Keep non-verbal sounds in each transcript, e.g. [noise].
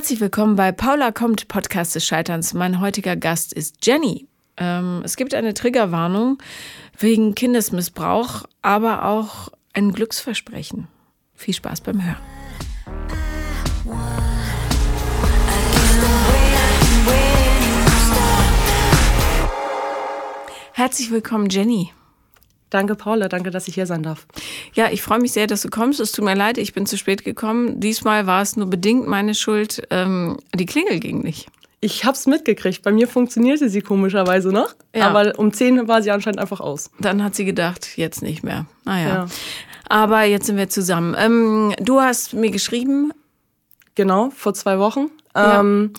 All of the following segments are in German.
Herzlich willkommen bei Paula kommt, Podcast des Scheiterns. Mein heutiger Gast ist Jenny. Ähm, es gibt eine Triggerwarnung wegen Kindesmissbrauch, aber auch ein Glücksversprechen. Viel Spaß beim Hören. Herzlich willkommen, Jenny. Danke, Paula. Danke, dass ich hier sein darf. Ja, ich freue mich sehr, dass du kommst. Es tut mir leid, ich bin zu spät gekommen. Diesmal war es nur bedingt meine Schuld. Ähm, die Klingel ging nicht. Ich habe es mitgekriegt. Bei mir funktionierte sie komischerweise noch. Ja. Aber um 10 war sie anscheinend einfach aus. Dann hat sie gedacht, jetzt nicht mehr. Naja. Ja. Aber jetzt sind wir zusammen. Ähm, du hast mir geschrieben. Genau, vor zwei Wochen. Ja. Ähm,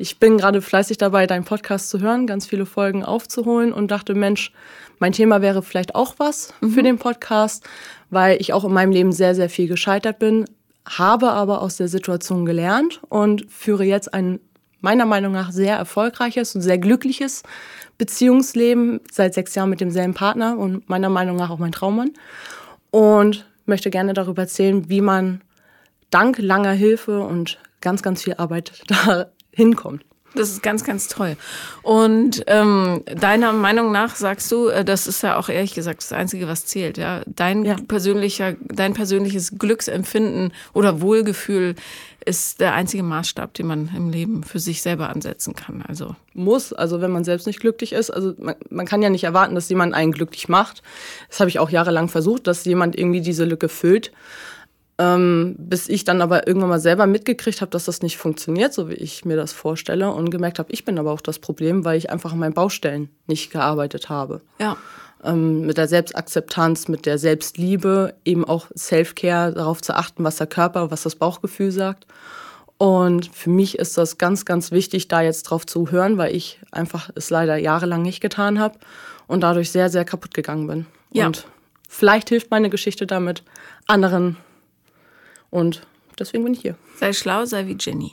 ich bin gerade fleißig dabei, deinen Podcast zu hören, ganz viele Folgen aufzuholen und dachte, Mensch, mein Thema wäre vielleicht auch was mhm. für den Podcast, weil ich auch in meinem Leben sehr, sehr viel gescheitert bin, habe aber aus der Situation gelernt und führe jetzt ein meiner Meinung nach sehr erfolgreiches und sehr glückliches Beziehungsleben seit sechs Jahren mit demselben Partner und meiner Meinung nach auch mein Traummann. Und möchte gerne darüber erzählen, wie man dank langer Hilfe und ganz, ganz viel Arbeit [laughs] da hinkommt. Das ist ganz, ganz toll. Und ähm, deiner Meinung nach sagst du, äh, das ist ja auch ehrlich gesagt das Einzige, was zählt, ja. Dein ja. persönlicher, dein persönliches Glücksempfinden oder Wohlgefühl ist der einzige Maßstab, den man im Leben für sich selber ansetzen kann. Also muss, also wenn man selbst nicht glücklich ist, also man, man kann ja nicht erwarten, dass jemand einen glücklich macht. Das habe ich auch jahrelang versucht, dass jemand irgendwie diese Lücke füllt. Ähm, bis ich dann aber irgendwann mal selber mitgekriegt habe, dass das nicht funktioniert, so wie ich mir das vorstelle und gemerkt habe, ich bin aber auch das Problem, weil ich einfach an meinen Baustellen nicht gearbeitet habe. Ja. Ähm, mit der Selbstakzeptanz, mit der Selbstliebe, eben auch Self-Care, darauf zu achten, was der Körper, was das Bauchgefühl sagt. Und für mich ist das ganz, ganz wichtig, da jetzt drauf zu hören, weil ich einfach es leider jahrelang nicht getan habe und dadurch sehr, sehr kaputt gegangen bin. Ja. Und vielleicht hilft meine Geschichte damit anderen und deswegen bin ich hier. Sei schlau, sei wie Jenny.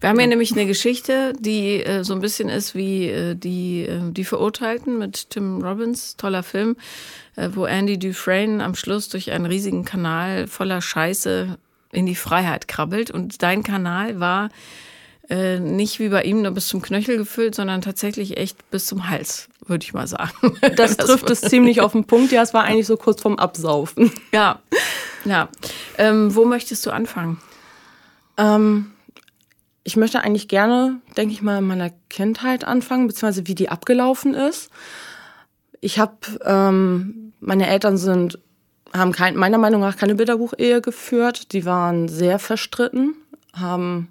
Wir haben hier nämlich eine Geschichte, die äh, so ein bisschen ist wie äh, die, äh, die Verurteilten mit Tim Robbins, toller Film, äh, wo Andy Dufresne am Schluss durch einen riesigen Kanal voller Scheiße in die Freiheit krabbelt. Und dein Kanal war äh, nicht wie bei ihm nur bis zum Knöchel gefüllt, sondern tatsächlich echt bis zum Hals, würde ich mal sagen. Das, das trifft es ziemlich auf den Punkt. Ja, es war eigentlich so kurz vorm Absaufen. Ja, ja. Ähm, wo möchtest du anfangen? Ähm, ich möchte eigentlich gerne, denke ich mal, in meiner Kindheit anfangen, beziehungsweise wie die abgelaufen ist. Ich habe, ähm, meine Eltern sind, haben kein, meiner Meinung nach keine Bilderbuchehe geführt. Die waren sehr verstritten, haben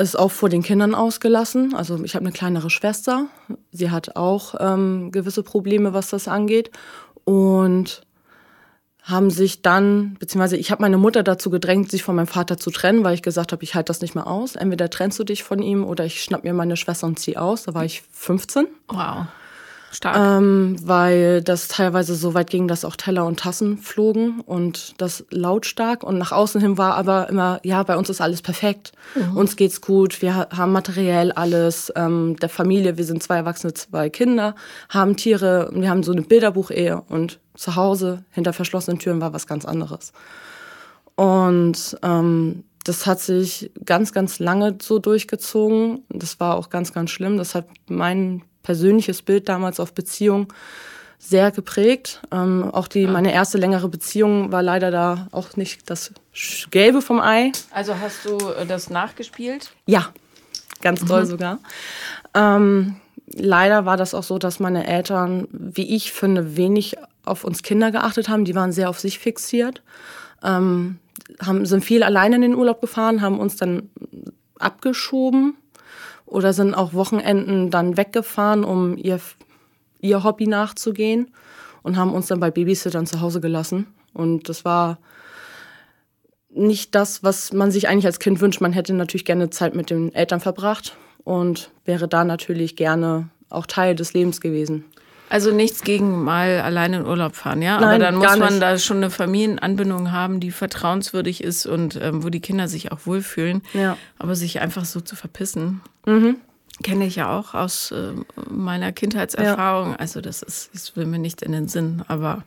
ist auch vor den Kindern ausgelassen. Also ich habe eine kleinere Schwester. Sie hat auch ähm, gewisse Probleme, was das angeht. Und haben sich dann, beziehungsweise ich habe meine Mutter dazu gedrängt, sich von meinem Vater zu trennen, weil ich gesagt habe, ich halte das nicht mehr aus. Entweder trennst du dich von ihm oder ich schnapp mir meine Schwester und zieh aus. Da war ich 15. Wow. Stark. Ähm, weil das teilweise so weit ging, dass auch Teller und Tassen flogen und das lautstark. Und nach außen hin war aber immer, ja, bei uns ist alles perfekt. Mhm. Uns geht's gut, wir haben materiell alles, ähm, der Familie, wir sind zwei Erwachsene, zwei Kinder, haben Tiere, wir haben so eine Bilderbuchehe und zu Hause hinter verschlossenen Türen war was ganz anderes. Und ähm, das hat sich ganz, ganz lange so durchgezogen. Das war auch ganz, ganz schlimm. Das hat mein persönliches Bild damals auf Beziehung sehr geprägt. Ähm, auch die, meine erste längere Beziehung war leider da auch nicht das Gelbe vom Ei. Also hast du äh, das nachgespielt? Ja, ganz toll mhm. sogar. Ähm, leider war das auch so, dass meine Eltern, wie ich finde, wenig auf uns Kinder geachtet haben. Die waren sehr auf sich fixiert, ähm, haben, sind viel alleine in den Urlaub gefahren, haben uns dann abgeschoben oder sind auch Wochenenden dann weggefahren, um ihr, ihr Hobby nachzugehen und haben uns dann bei Babysittern zu Hause gelassen. Und das war nicht das, was man sich eigentlich als Kind wünscht. Man hätte natürlich gerne Zeit mit den Eltern verbracht und wäre da natürlich gerne auch Teil des Lebens gewesen. Also nichts gegen mal alleine in Urlaub fahren, ja? Nein, Aber dann muss man da schon eine Familienanbindung haben, die vertrauenswürdig ist und ähm, wo die Kinder sich auch wohlfühlen. Ja. Aber sich einfach so zu verpissen, mhm. kenne ich ja auch aus äh, meiner Kindheitserfahrung. Ja. Also das ist, das will mir nicht in den Sinn, aber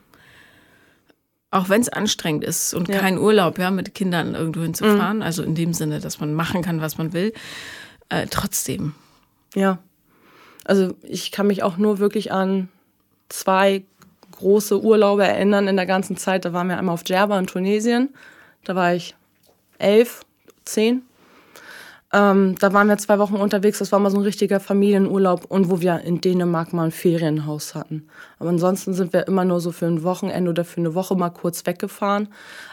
Auch wenn es anstrengend ist und ja. kein Urlaub, ja, mit Kindern irgendwo hinzufahren, mhm. also in dem Sinne, dass man machen kann, was man will, äh, trotzdem. Ja. Also ich kann mich auch nur wirklich an zwei große Urlaube erinnern in der ganzen Zeit. Da waren wir einmal auf Djerba in Tunesien. Da war ich elf, zehn. Ähm, da waren wir zwei Wochen unterwegs. Das war mal so ein richtiger Familienurlaub und wo wir in Dänemark mal ein Ferienhaus hatten. Aber ansonsten sind wir immer nur so für ein Wochenende oder für eine Woche mal kurz weggefahren.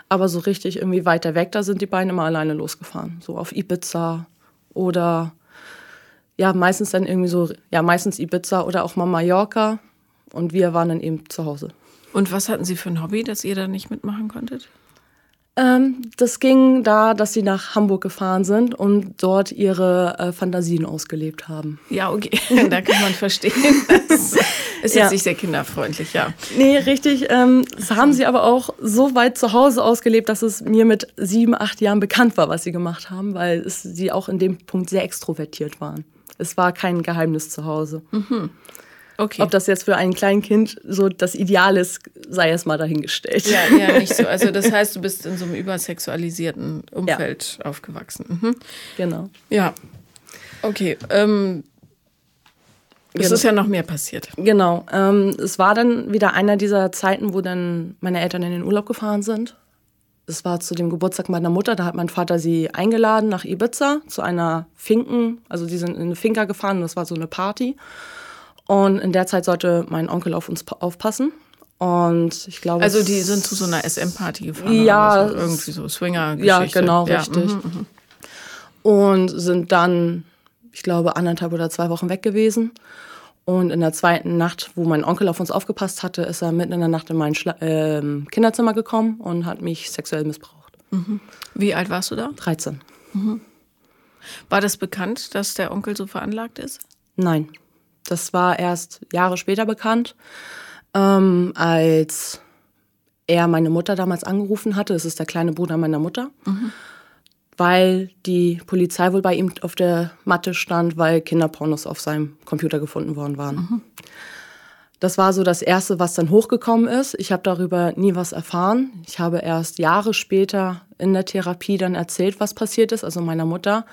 Aber so richtig irgendwie weiter weg, da sind die beiden immer alleine losgefahren. So auf Ibiza oder ja, meistens dann irgendwie so, ja, meistens Ibiza oder auch mal Mallorca. Und wir waren dann eben zu Hause. Und was hatten Sie für ein Hobby, das ihr da nicht mitmachen konntet? Ähm, das ging da, dass sie nach Hamburg gefahren sind und dort ihre äh, Fantasien ausgelebt haben. Ja, okay, [laughs] [laughs] da kann man verstehen. Das [laughs] ist jetzt nicht sehr kinderfreundlich, ja. Nee, richtig. Ähm, das haben sie aber auch so weit zu Hause ausgelebt, dass es mir mit sieben, acht Jahren bekannt war, was sie gemacht haben, weil es, sie auch in dem Punkt sehr extrovertiert waren. Es war kein Geheimnis zu Hause. Mhm. Okay. Ob das jetzt für ein Kleinkind so das Ideal ist, sei erst mal dahingestellt. Ja, ja, [laughs] nicht so. Also das heißt, du bist in so einem übersexualisierten Umfeld ja. aufgewachsen. Mhm. Genau. Ja. Okay. Ähm, es genau. ist ja noch mehr passiert. Genau. Ähm, es war dann wieder einer dieser Zeiten, wo dann meine Eltern in den Urlaub gefahren sind. Es war zu dem Geburtstag meiner Mutter, da hat mein Vater sie eingeladen nach Ibiza zu einer Finken, also die sind in eine Finca gefahren, das war so eine Party. Und in der Zeit sollte mein Onkel auf uns aufpassen. Und ich glaube. Also die sind zu so einer SM-Party gefahren. Ja. So, irgendwie so swinger -Geschichte. Ja, genau, ja, richtig. Mhm, mhm, und sind dann, ich glaube, anderthalb oder zwei Wochen weg gewesen. Und in der zweiten Nacht, wo mein Onkel auf uns aufgepasst hatte, ist er mitten in der Nacht in mein Schla äh, Kinderzimmer gekommen und hat mich sexuell missbraucht. Mhm. Wie alt warst du da? 13. Mhm. War das bekannt, dass der Onkel so veranlagt ist? Nein. Das war erst Jahre später bekannt, ähm, als er meine Mutter damals angerufen hatte. Das ist der kleine Bruder meiner Mutter. Mhm. Weil die Polizei wohl bei ihm auf der Matte stand, weil Kinderpornos auf seinem Computer gefunden worden waren. Mhm. Das war so das Erste, was dann hochgekommen ist. Ich habe darüber nie was erfahren. Ich habe erst Jahre später in der Therapie dann erzählt, was passiert ist, also meiner Mutter,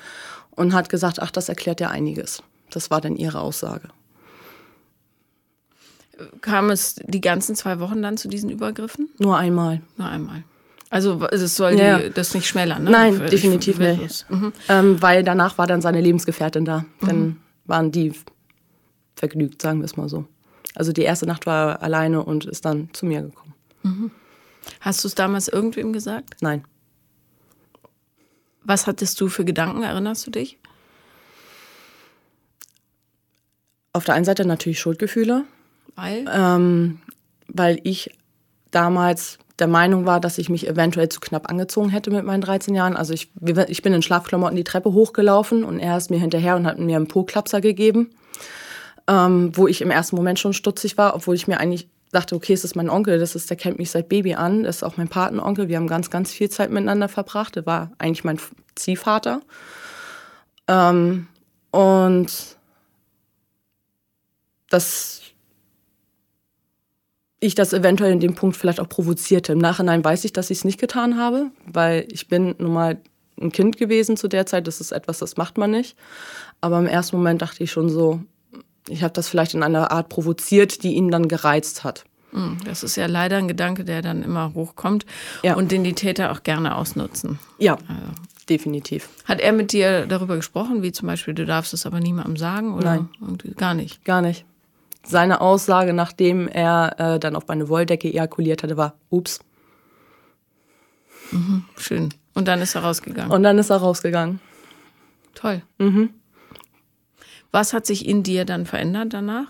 und hat gesagt, ach, das erklärt ja einiges. Das war dann ihre Aussage kam es die ganzen zwei Wochen dann zu diesen Übergriffen? Nur einmal. Nur einmal. Also es soll ja. die, das nicht schmälern, ne? Nein, Für, definitiv nicht. Mhm. Ähm, weil danach war dann seine Lebensgefährtin da. Dann mhm. waren die vergnügt, sagen wir es mal so. Also die erste Nacht war er alleine und ist dann zu mir gekommen. Mhm. Hast du es damals irgendwem gesagt? Nein. Was hattest du für Gedanken, erinnerst du dich? Auf der einen Seite natürlich Schuldgefühle, weil? Ähm, weil ich damals der Meinung war, dass ich mich eventuell zu knapp angezogen hätte mit meinen 13 Jahren. Also ich, ich bin in Schlafklamotten die Treppe hochgelaufen und er ist mir hinterher und hat mir einen Po-Klapser gegeben, ähm, wo ich im ersten Moment schon stutzig war, obwohl ich mir eigentlich dachte, okay, es ist mein Onkel, das ist, der kennt mich seit Baby an, das ist auch mein Patenonkel, wir haben ganz, ganz viel Zeit miteinander verbracht, der war eigentlich mein Ziehvater. Ähm, und das ich das eventuell in dem Punkt vielleicht auch provozierte. Im Nachhinein weiß ich, dass ich es nicht getan habe, weil ich bin nun mal ein Kind gewesen zu der Zeit. Das ist etwas, das macht man nicht. Aber im ersten Moment dachte ich schon so, ich habe das vielleicht in einer Art provoziert, die ihn dann gereizt hat. Hm, das ist ja leider ein Gedanke, der dann immer hochkommt ja. und den die Täter auch gerne ausnutzen. Ja, also. definitiv. Hat er mit dir darüber gesprochen, wie zum Beispiel, du darfst es aber niemandem sagen? Oder Nein. Gar nicht? Gar nicht seine Aussage, nachdem er äh, dann auf meine Wolldecke ejakuliert hatte, war, ups. Mhm, schön. Und dann ist er rausgegangen. Und dann ist er rausgegangen. Toll. Mhm. Was hat sich in dir dann verändert danach?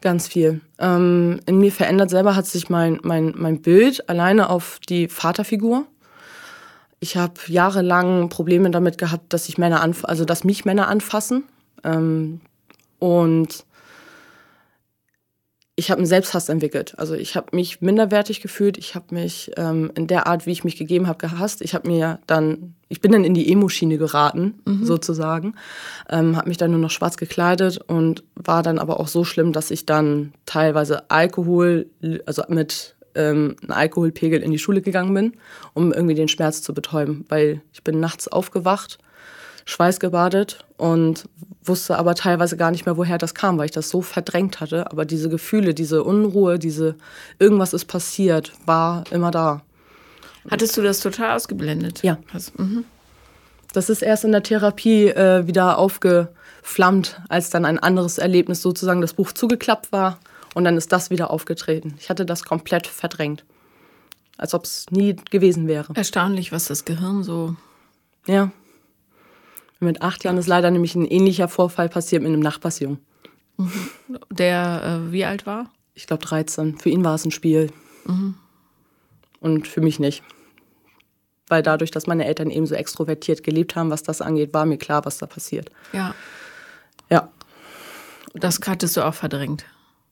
Ganz viel. Ähm, in mir verändert selber hat sich mein, mein, mein Bild alleine auf die Vaterfigur. Ich habe jahrelang Probleme damit gehabt, dass ich Männer anf also dass mich Männer anfassen. Ähm, und ich habe einen Selbsthass entwickelt. Also ich habe mich minderwertig gefühlt. Ich habe mich ähm, in der Art, wie ich mich gegeben habe, gehasst. Ich habe mir dann, ich bin dann in die Emo-Schiene geraten, mhm. sozusagen. Ähm, habe mich dann nur noch schwarz gekleidet und war dann aber auch so schlimm, dass ich dann teilweise Alkohol, also mit ähm, einen Alkoholpegel in die Schule gegangen bin, um irgendwie den Schmerz zu betäuben, weil ich bin nachts aufgewacht, schweißgebadet und wusste aber teilweise gar nicht mehr, woher das kam, weil ich das so verdrängt hatte. Aber diese Gefühle, diese Unruhe, diese irgendwas ist passiert, war immer da. Hattest du das total ausgeblendet? Ja. Also. Das ist erst in der Therapie äh, wieder aufgeflammt, als dann ein anderes Erlebnis sozusagen das Buch zugeklappt war und dann ist das wieder aufgetreten. Ich hatte das komplett verdrängt, als ob es nie gewesen wäre. Erstaunlich, was das Gehirn so. Ja. Mit acht Jahren ist leider nämlich ein ähnlicher Vorfall passiert mit einem Nachbarsjungen. [laughs] Der äh, wie alt war? Ich glaube 13. Für ihn war es ein Spiel. Mhm. Und für mich nicht weil dadurch, dass meine Eltern eben so extrovertiert gelebt haben, was das angeht, war mir klar, was da passiert. Ja. Ja. Das hattest du auch verdrängt?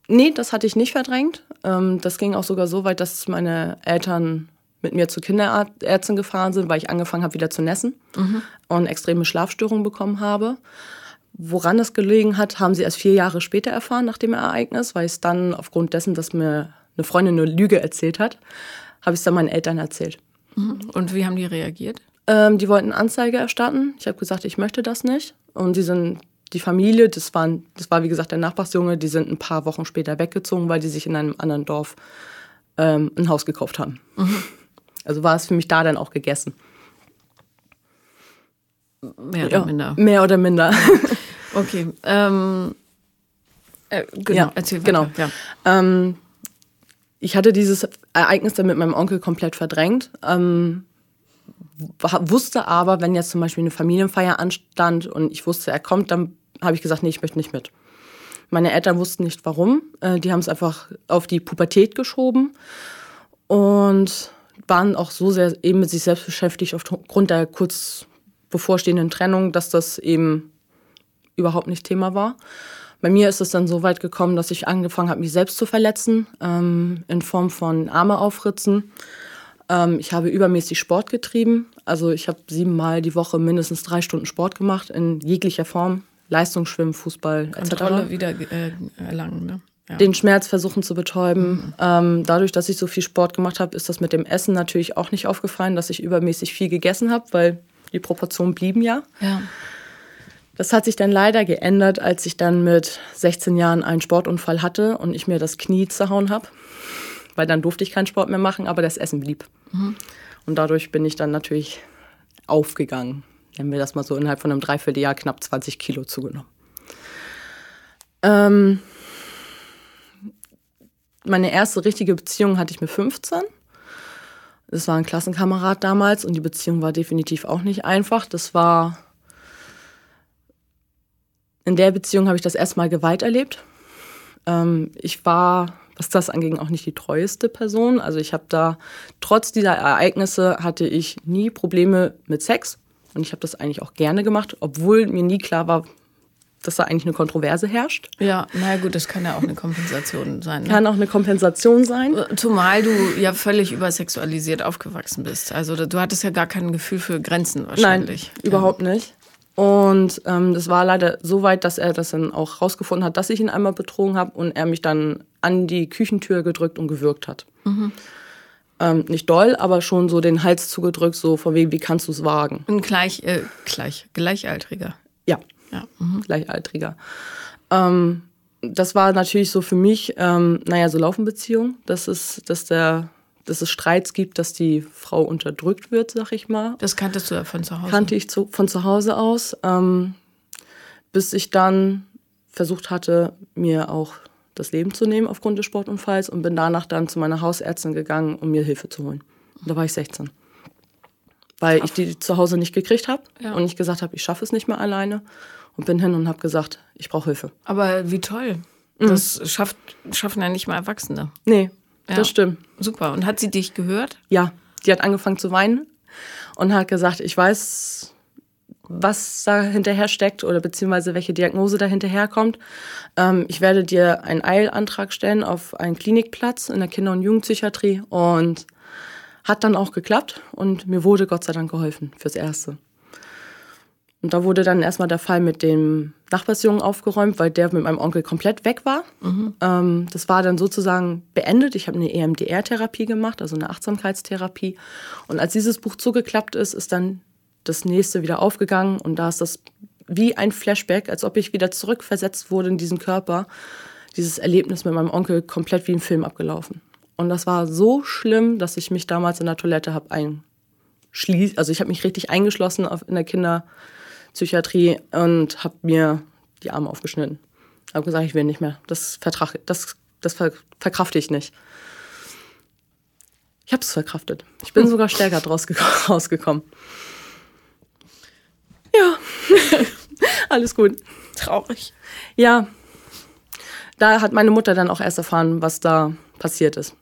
Nee, das hatte ich nicht verdrängt. Ähm, das ging auch sogar so weit, dass meine Eltern mit mir zur Kinderärztin gefahren sind, weil ich angefangen habe, wieder zu nässen mhm. und extreme Schlafstörungen bekommen habe. Woran das gelegen hat, haben sie erst vier Jahre später erfahren, nach dem Ereignis, weil es dann aufgrund dessen, dass mir eine Freundin eine Lüge erzählt hat, habe ich es dann meinen Eltern erzählt. Mhm. Und wie haben die reagiert? Ähm, die wollten Anzeige erstatten. Ich habe gesagt, ich möchte das nicht. Und die sind die Familie, das, waren, das war wie gesagt der Nachbarsjunge, die sind ein paar Wochen später weggezogen, weil die sich in einem anderen Dorf ähm, ein Haus gekauft haben. Mhm. Also war es für mich da dann auch gegessen. Mehr oder ja, minder. Mehr oder minder. [laughs] Okay. Ähm, äh, genau, ja, erzähl weiter. Genau. Ja. Ähm, ich hatte dieses Ereignis dann mit meinem Onkel komplett verdrängt. Ähm, wusste aber, wenn jetzt zum Beispiel eine Familienfeier anstand und ich wusste, er kommt, dann habe ich gesagt, nee, ich möchte nicht mit. Meine Eltern wussten nicht warum. Äh, die haben es einfach auf die Pubertät geschoben und waren auch so sehr eben mit sich selbst beschäftigt aufgrund der kurz bevorstehenden Trennung, dass das eben überhaupt nicht Thema war. Bei mir ist es dann so weit gekommen, dass ich angefangen habe, mich selbst zu verletzen, ähm, in Form von Arme aufritzen. Ähm, ich habe übermäßig Sport getrieben. Also ich habe siebenmal die Woche mindestens drei Stunden Sport gemacht, in jeglicher Form. Leistungsschwimmen, Fußball etc. Kontrolle wieder äh, erlangen, ne? Ja. Den Schmerz versuchen zu betäuben. Mhm. Ähm, dadurch, dass ich so viel Sport gemacht habe, ist das mit dem Essen natürlich auch nicht aufgefallen, dass ich übermäßig viel gegessen habe, weil die Proportionen blieben ja. Ja. Das hat sich dann leider geändert, als ich dann mit 16 Jahren einen Sportunfall hatte und ich mir das Knie zerhauen habe. Weil dann durfte ich keinen Sport mehr machen, aber das Essen blieb. Mhm. Und dadurch bin ich dann natürlich aufgegangen. Nennen wir das mal so innerhalb von einem Dreivierteljahr knapp 20 Kilo zugenommen. Ähm, meine erste richtige Beziehung hatte ich mit 15. Das war ein Klassenkamerad damals und die Beziehung war definitiv auch nicht einfach. Das war in der Beziehung habe ich das erstmal Gewalt erlebt. Ähm, ich war, was das anging, auch nicht die treueste Person. Also ich habe da, trotz dieser Ereignisse, hatte ich nie Probleme mit Sex. Und ich habe das eigentlich auch gerne gemacht, obwohl mir nie klar war, dass da eigentlich eine Kontroverse herrscht. Ja, na gut, das kann ja auch eine Kompensation sein. Ne? Kann auch eine Kompensation sein. Zumal du ja völlig übersexualisiert aufgewachsen bist. Also du hattest ja gar kein Gefühl für Grenzen wahrscheinlich. Nein, überhaupt nicht. Und ähm, das war leider so weit, dass er das dann auch rausgefunden hat, dass ich ihn einmal betrogen habe und er mich dann an die Küchentür gedrückt und gewürgt hat. Mhm. Ähm, nicht doll, aber schon so den Hals zugedrückt, so von wegen, wie kannst du es wagen? Ein gleich, äh, gleich, Gleichaltriger. Ja, ja. Mhm. Gleichaltriger. Ähm, das war natürlich so für mich, ähm, naja, so Laufenbeziehung. Das ist, dass der dass es Streits gibt, dass die Frau unterdrückt wird, sag ich mal. Das kanntest du ja von zu Hause? Kannte ich zu, von zu Hause aus, ähm, bis ich dann versucht hatte, mir auch das Leben zu nehmen aufgrund des Sportunfalls und bin danach dann zu meiner Hausärztin gegangen, um mir Hilfe zu holen. Und da war ich 16. Weil ich die zu Hause nicht gekriegt habe ja. und ich gesagt habe, ich schaffe es nicht mehr alleine und bin hin und habe gesagt, ich brauche Hilfe. Aber wie toll. Mhm. Das schafft, schaffen ja nicht mal Erwachsene. Nee, ja. Das stimmt. Super. Und hat sie dich gehört? Ja, die hat angefangen zu weinen und hat gesagt, ich weiß, was da hinterher steckt oder beziehungsweise welche Diagnose da hinterher kommt. Ähm, ich werde dir einen Eilantrag stellen auf einen Klinikplatz in der Kinder- und Jugendpsychiatrie und hat dann auch geklappt und mir wurde Gott sei Dank geholfen fürs Erste. Und da wurde dann erstmal der Fall mit dem Nachbarsjungen aufgeräumt, weil der mit meinem Onkel komplett weg war. Mhm. Ähm, das war dann sozusagen beendet. Ich habe eine EMDR-Therapie gemacht, also eine Achtsamkeitstherapie. Und als dieses Buch zugeklappt ist, ist dann das nächste wieder aufgegangen. Und da ist das wie ein Flashback, als ob ich wieder zurückversetzt wurde in diesen Körper. Dieses Erlebnis mit meinem Onkel komplett wie im Film abgelaufen. Und das war so schlimm, dass ich mich damals in der Toilette habe einschließen. Also ich habe mich richtig eingeschlossen in der Kinder- Psychiatrie und habe mir die Arme aufgeschnitten. Habe gesagt, ich will nicht mehr. Das, vertrag, das, das ver, verkrafte ich nicht. Ich habe es verkraftet. Ich bin hm. sogar stärker draus [laughs] rausgekommen. Ja, [laughs] alles gut. Traurig. Ja, da hat meine Mutter dann auch erst erfahren, was da passiert ist.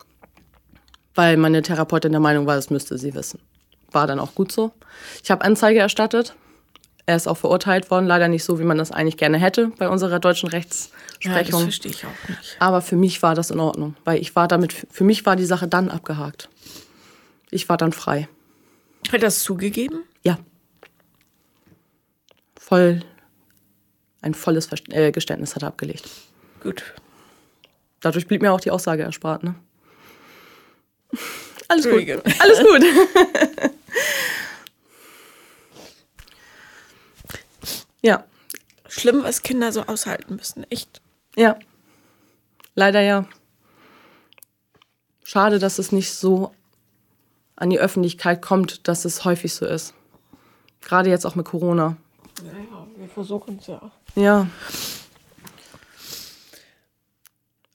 Weil meine Therapeutin der Meinung war, das müsste sie wissen. War dann auch gut so. Ich habe Anzeige erstattet er ist auch verurteilt worden, leider nicht so, wie man das eigentlich gerne hätte bei unserer deutschen Rechtsprechung. Ja, das verstehe ich auch nicht. Aber für mich war das in Ordnung, weil ich war damit, für mich war die Sache dann abgehakt. Ich war dann frei. Hat er das zugegeben? Ja. Voll, ein volles äh, Geständnis hat er abgelegt. Gut. Dadurch blieb mir auch die Aussage erspart, ne? Alles gut. Alles gut. [laughs] Ja. Schlimm, was Kinder so aushalten müssen, echt. Ja. Leider ja. Schade, dass es nicht so an die Öffentlichkeit kommt, dass es häufig so ist. Gerade jetzt auch mit Corona. Ja, ja, wir versuchen es ja. Ja.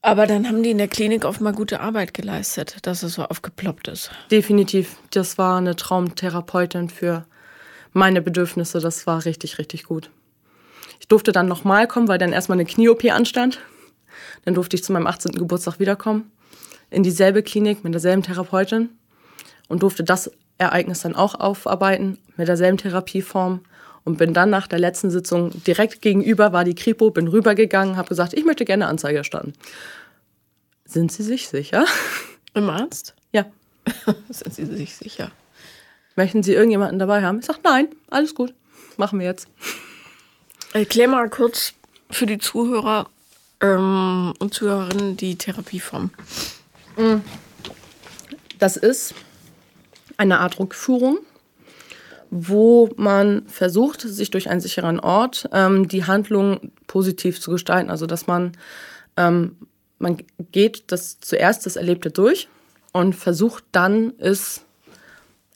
Aber dann haben die in der Klinik offenbar gute Arbeit geleistet, dass es so aufgeploppt ist. Definitiv. Das war eine Traumtherapeutin für meine Bedürfnisse. Das war richtig, richtig gut. Ich durfte dann nochmal kommen, weil dann erstmal eine Knie-OP anstand. Dann durfte ich zu meinem 18. Geburtstag wiederkommen. In dieselbe Klinik mit derselben Therapeutin. Und durfte das Ereignis dann auch aufarbeiten mit derselben Therapieform. Und bin dann nach der letzten Sitzung direkt gegenüber, war die Kripo, bin rübergegangen, habe gesagt, ich möchte gerne Anzeige erstatten. Sind Sie sich sicher? Im Ernst? Ja. [laughs] Sind Sie sich sicher? Möchten Sie irgendjemanden dabei haben? Ich sage, nein, alles gut. Machen wir jetzt. Erklär mal kurz für die Zuhörer ähm, und Zuhörerinnen die Therapieform. Mm. Das ist eine Art Rückführung, wo man versucht, sich durch einen sicheren Ort ähm, die Handlung positiv zu gestalten. Also dass man, ähm, man geht das zuerst das Erlebte durch und versucht dann es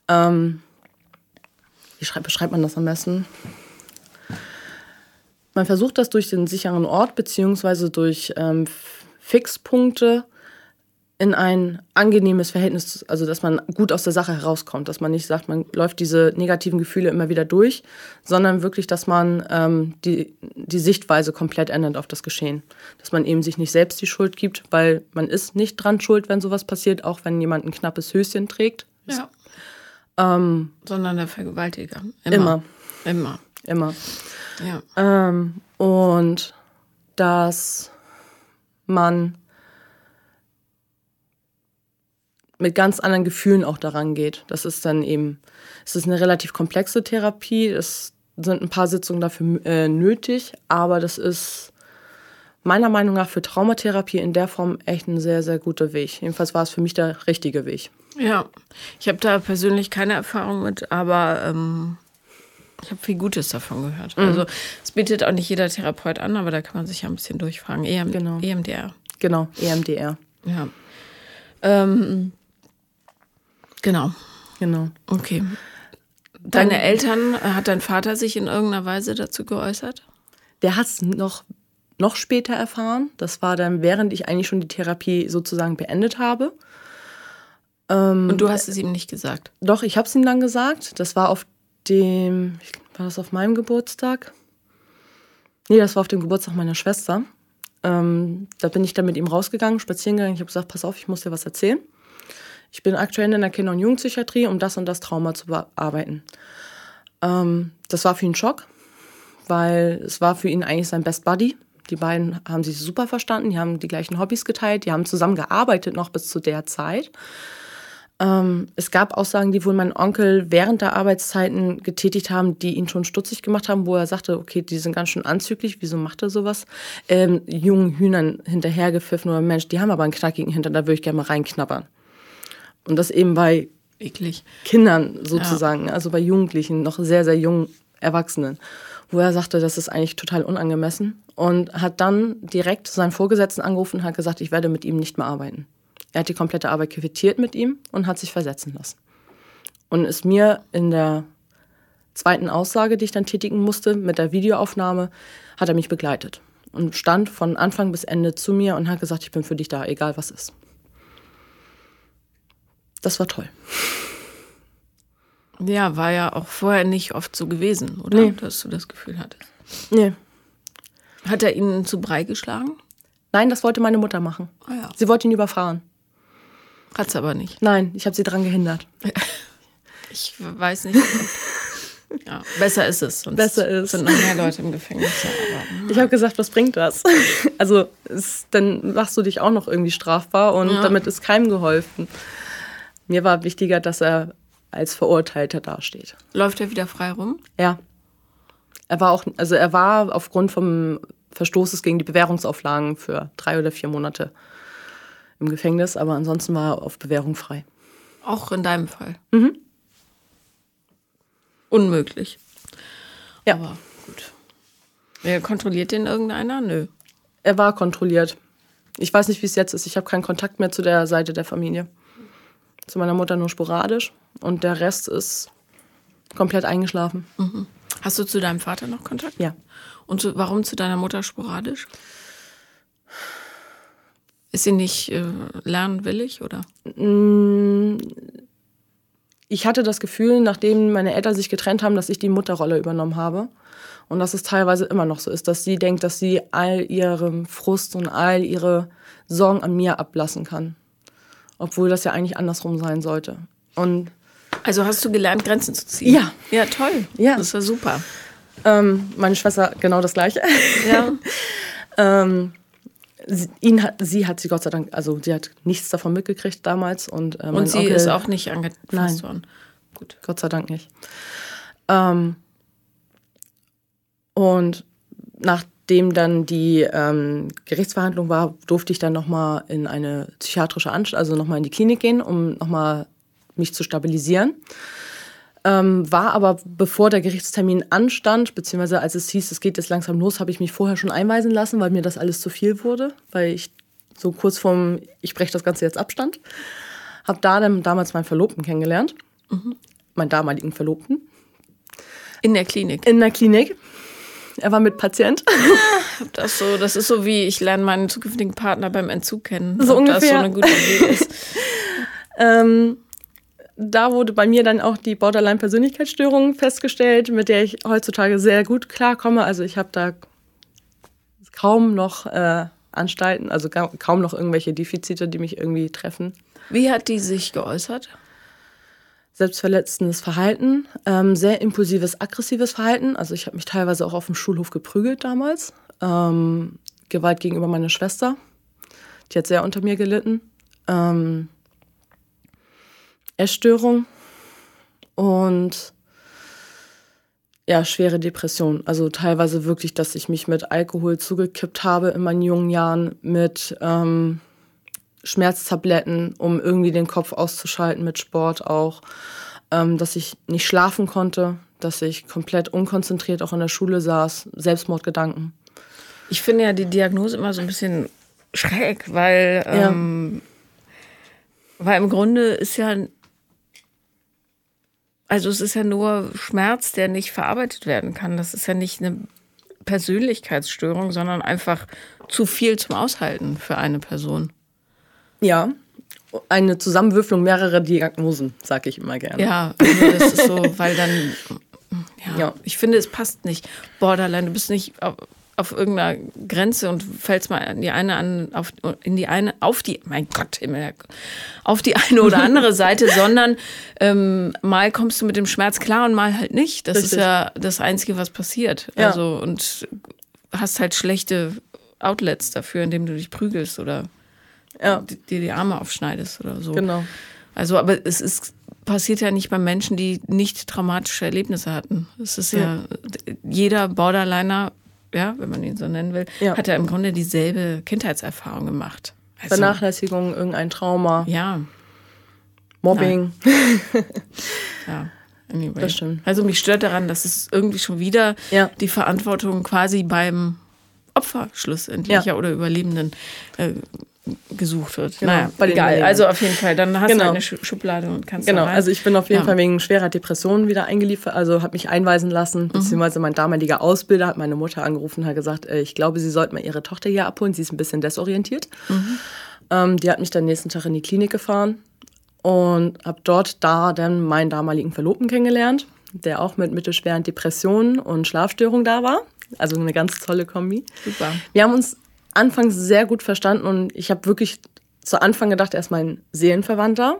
ähm, wie schreib, beschreibt man das am besten? Man versucht das durch den sicheren Ort beziehungsweise durch ähm, Fixpunkte in ein angenehmes Verhältnis, also dass man gut aus der Sache herauskommt, dass man nicht sagt, man läuft diese negativen Gefühle immer wieder durch, sondern wirklich, dass man ähm, die, die Sichtweise komplett ändert auf das Geschehen. Dass man eben sich nicht selbst die Schuld gibt, weil man ist nicht dran schuld, wenn sowas passiert, auch wenn jemand ein knappes Höschen trägt. Ja. Ähm, Sondern der Vergewaltiger. Immer. Immer. Immer. Ja. Ähm, und dass man mit ganz anderen Gefühlen auch daran geht. Das ist dann eben, es ist eine relativ komplexe Therapie. Es sind ein paar Sitzungen dafür äh, nötig, aber das ist meiner Meinung nach für Traumatherapie in der Form echt ein sehr, sehr guter Weg. Jedenfalls war es für mich der richtige Weg. Ja, ich habe da persönlich keine Erfahrung mit, aber ähm, ich habe viel Gutes davon gehört. Mhm. Also es bietet auch nicht jeder Therapeut an, aber da kann man sich ja ein bisschen durchfragen. EM, genau. EMDR. Genau, EMDR. Ja. Ähm, genau. Genau. Okay. Deine Dann, Eltern, hat dein Vater sich in irgendeiner Weise dazu geäußert? Der hat es noch, noch später erfahren. Das war dann, während ich eigentlich schon die Therapie sozusagen beendet habe. Ähm, Und du hast es ihm nicht gesagt? Doch, ich habe es ihm dann gesagt. Das war auf dem, war das auf meinem Geburtstag? Nee, das war auf dem Geburtstag meiner Schwester. Ähm, da bin ich dann mit ihm rausgegangen, spazieren gegangen. Ich habe gesagt, pass auf, ich muss dir was erzählen. Ich bin aktuell in der Kinder- und Jugendpsychiatrie, um das und das Trauma zu bearbeiten. Ähm, das war für ihn ein Schock, weil es war für ihn eigentlich sein Best Buddy. Die beiden haben sich super verstanden, die haben die gleichen Hobbys geteilt, die haben zusammen gearbeitet noch bis zu der Zeit. Ähm, es gab Aussagen, die wohl mein Onkel während der Arbeitszeiten getätigt haben, die ihn schon stutzig gemacht haben, wo er sagte, okay, die sind ganz schön anzüglich, wieso macht er sowas? Ähm, jungen Hühnern hinterhergepfiffen oder Mensch, die haben aber einen knackigen Hintern, da würde ich gerne mal reinknabbern. Und das eben bei Eklig. Kindern sozusagen, ja. also bei Jugendlichen, noch sehr, sehr jungen Erwachsenen, wo er sagte, das ist eigentlich total unangemessen und hat dann direkt seinen Vorgesetzten angerufen und hat gesagt, ich werde mit ihm nicht mehr arbeiten. Er hat die komplette Arbeit quittiert mit ihm und hat sich versetzen lassen. Und ist mir in der zweiten Aussage, die ich dann tätigen musste, mit der Videoaufnahme, hat er mich begleitet und stand von Anfang bis Ende zu mir und hat gesagt, ich bin für dich da, egal was ist. Das war toll. Ja, war ja auch vorher nicht oft so gewesen, oder? Nee. Dass du das Gefühl hattest. Nee. Hat er ihn zu Brei geschlagen? Nein, das wollte meine Mutter machen. Ah, ja. Sie wollte ihn überfahren. Hat's aber nicht. Nein, ich habe sie daran gehindert. [laughs] Ich weiß nicht. Ja, besser ist es. Sonst besser ist. sind noch mehr Leute im Gefängnis. Aber, ich habe gesagt, was bringt das? [laughs] Also ist, dann machst du dich auch noch irgendwie strafbar und ja. damit ist keinem geholfen. Mir war wichtiger, dass er als Verurteilter dasteht. Läuft er wieder frei rum? Ja. Er war auch, also er war aufgrund vom Verstoßes gegen die Bewährungsauflagen für drei oder vier Monate im Gefängnis, aber ansonsten war er auf Bewährung frei. Auch in deinem Fall? Mhm. Unmöglich. Ja. Aber gut. Ja, kontrolliert den irgendeiner? Nö. Er war kontrolliert. Ich weiß nicht, wie es jetzt ist. Ich habe keinen Kontakt mehr zu der Seite der Familie. Zu meiner Mutter nur sporadisch. Und der Rest ist komplett eingeschlafen. Mhm. Hast du zu deinem Vater noch Kontakt? Ja. Und zu, warum zu deiner Mutter sporadisch? Ist sie nicht äh, lernwillig oder? Mm, ich hatte das Gefühl, nachdem meine Eltern sich getrennt haben, dass ich die Mutterrolle übernommen habe. Und dass es teilweise immer noch so ist, dass sie denkt, dass sie all ihren Frust und all ihre Sorgen an mir ablassen kann. Obwohl das ja eigentlich andersrum sein sollte. Und also hast du gelernt, Grenzen zu ziehen? Ja. Ja, toll. Ja. Das war super. Ähm, meine Schwester genau das Gleiche. Ja. [laughs] ähm, sie, ihn hat, sie hat sie Gott sei Dank, also sie hat nichts davon mitgekriegt damals. Und, äh, und sie Onkel, ist auch nicht angefasst worden. Gut. Gott sei Dank nicht. Ähm, und nachdem dann die ähm, Gerichtsverhandlung war, durfte ich dann nochmal in eine psychiatrische Anstalt, also nochmal in die Klinik gehen, um nochmal mich zu stabilisieren. Ähm, war aber, bevor der Gerichtstermin anstand, beziehungsweise als es hieß, es geht jetzt langsam los, habe ich mich vorher schon einweisen lassen, weil mir das alles zu viel wurde, weil ich so kurz vorm, ich breche das Ganze jetzt Abstand. Habe da dann damals meinen Verlobten kennengelernt, mhm. meinen damaligen Verlobten. In der Klinik? In der Klinik. Er war mit Patient. [laughs] das, so, das ist so wie, ich lerne meinen zukünftigen Partner beim Entzug kennen. So ungefähr. Das so eine gute Idee ist. [laughs] ähm, da wurde bei mir dann auch die Borderline-Persönlichkeitsstörung festgestellt, mit der ich heutzutage sehr gut klarkomme. Also ich habe da kaum noch äh, Anstalten, also kaum noch irgendwelche Defizite, die mich irgendwie treffen. Wie hat die sich geäußert? Selbstverletzendes Verhalten, ähm, sehr impulsives, aggressives Verhalten. Also ich habe mich teilweise auch auf dem Schulhof geprügelt damals. Ähm, Gewalt gegenüber meiner Schwester. Die hat sehr unter mir gelitten. Ähm, Essstörung und ja, schwere Depression. Also teilweise wirklich, dass ich mich mit Alkohol zugekippt habe in meinen jungen Jahren, mit ähm, Schmerztabletten, um irgendwie den Kopf auszuschalten, mit Sport auch, ähm, dass ich nicht schlafen konnte, dass ich komplett unkonzentriert auch in der Schule saß, Selbstmordgedanken. Ich finde ja die Diagnose immer so ein bisschen schräg, weil, ähm, ja. weil im Grunde ist ja also es ist ja nur Schmerz, der nicht verarbeitet werden kann. Das ist ja nicht eine Persönlichkeitsstörung, sondern einfach zu viel zum Aushalten für eine Person. Ja, eine Zusammenwürfelung mehrerer Diagnosen, sage ich immer gerne. Ja, also das ist so, weil dann, [laughs] ja, ja, ich finde, es passt nicht. Borderline, du bist nicht auf irgendeiner Grenze und fällst mal in die eine an, auf, in die eine, auf die, mein Gott, auf die eine oder andere [laughs] Seite, sondern ähm, mal kommst du mit dem Schmerz klar und mal halt nicht. Das Richtig. ist ja das Einzige, was passiert. Ja. Also und hast halt schlechte Outlets dafür, indem du dich prügelst oder ja. dir die Arme aufschneidest oder so. Genau. Also, aber es ist passiert ja nicht bei Menschen, die nicht traumatische Erlebnisse hatten. Es ist ja, ja jeder Borderliner, ja, wenn man ihn so nennen will, ja. hat ja im Grunde dieselbe Kindheitserfahrung gemacht. Also, Vernachlässigung, irgendein Trauma. Ja. Mobbing. [laughs] ja. Anyway. Das stimmt. Also mich stört daran, dass es irgendwie schon wieder ja. die Verantwortung quasi beim Opfer schlussendlich ja. oder Überlebenden äh, gesucht wird. Genau, naja, egal. Also auf jeden Fall, dann hast genau. du eine Schublade und kannst Genau, also ich bin auf jeden ja. Fall wegen schwerer Depressionen wieder eingeliefert, also habe mich einweisen lassen, mhm. beziehungsweise mein damaliger Ausbilder hat meine Mutter angerufen und hat gesagt, äh, ich glaube, sie sollte mal ihre Tochter hier abholen, sie ist ein bisschen desorientiert. Mhm. Ähm, die hat mich dann nächsten Tag in die Klinik gefahren und habe dort da dann meinen damaligen Verlobten kennengelernt, der auch mit mittelschweren Depressionen und Schlafstörungen da war. Also eine ganz tolle Kombi. Super. Wir haben uns anfangs sehr gut verstanden und ich habe wirklich zu Anfang gedacht, er ist mein Seelenverwandter.